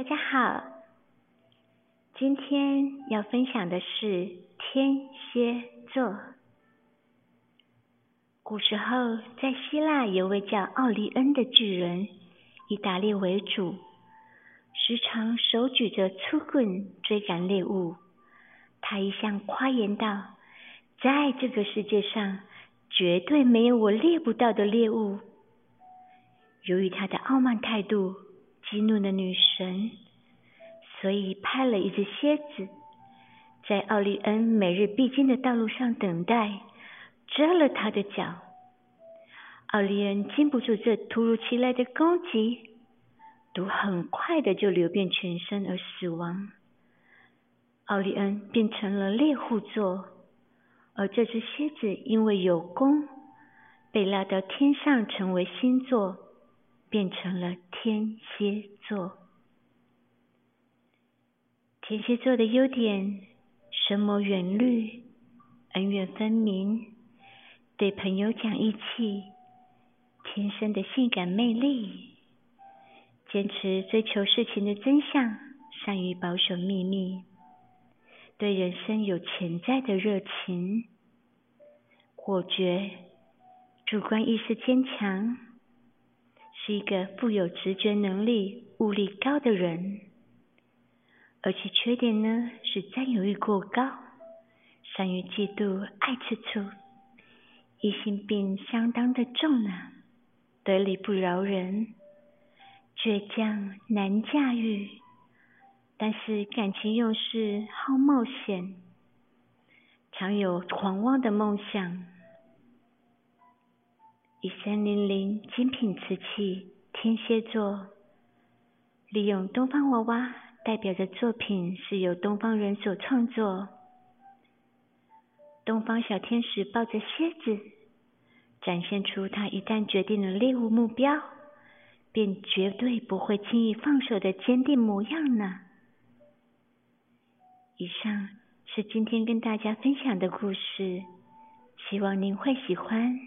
大家好，今天要分享的是天蝎座。古时候，在希腊有位叫奥利恩的巨人，以打猎为主，时常手举着粗棍追赶猎物。他一向夸言道：“在这个世界上，绝对没有我猎不到的猎物。”由于他的傲慢态度，激怒了女神，所以派了一只蝎子，在奥利恩每日必经的道路上等待。蛰了他的脚，奥利恩经不住这突如其来的攻击，毒很快的就流遍全身而死亡。奥利恩变成了猎户座，而这只蝎子因为有功，被拉到天上成为星座，变成了天蝎座。天蝎座的优点：深谋远虑，恩怨分明。对朋友讲义气，天生的性感魅力，坚持追求事情的真相，善于保守秘密，对人生有潜在的热情，果决，主观意识坚强，是一个富有直觉能力、悟力高的人。而其缺点呢，是占有欲过高，善于嫉妒，爱吃醋。疑心病相当的重呢，得理不饶人，倔强难驾驭，但是感情用事，好冒险，常有狂妄的梦想。一三零零精品瓷器，天蝎座，利用东方娃娃代表的作品是由东方人所创作。东方小天使抱着蝎子，展现出他一旦决定了猎物目标，便绝对不会轻易放手的坚定模样呢。以上是今天跟大家分享的故事，希望您会喜欢。